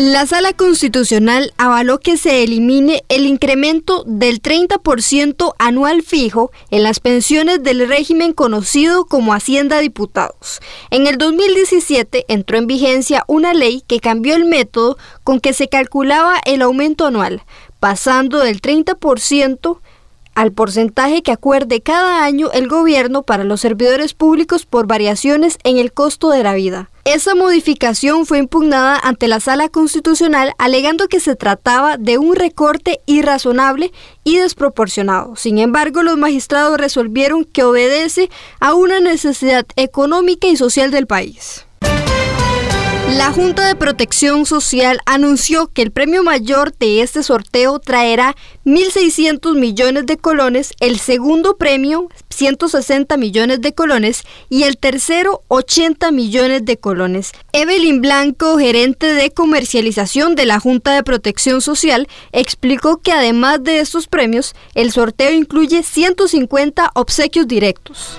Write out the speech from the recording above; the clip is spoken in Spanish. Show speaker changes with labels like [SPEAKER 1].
[SPEAKER 1] La Sala Constitucional avaló que se elimine el incremento del 30% anual fijo en las pensiones del régimen conocido como Hacienda Diputados. En el 2017 entró en vigencia una ley que cambió el método con que se calculaba el aumento anual, pasando del 30% al porcentaje que acuerde cada año el gobierno para los servidores públicos por variaciones en el costo de la vida. Esa modificación fue impugnada ante la Sala Constitucional alegando que se trataba de un recorte irrazonable y desproporcionado. Sin embargo, los magistrados resolvieron que obedece a una necesidad económica y social del país. La Junta de Protección Social anunció que el premio mayor de este sorteo traerá 1.600 millones de colones, el segundo premio 160 millones de colones y el tercero 80 millones de colones. Evelyn Blanco, gerente de comercialización de la Junta de Protección Social, explicó que además de estos premios, el sorteo incluye 150 obsequios directos.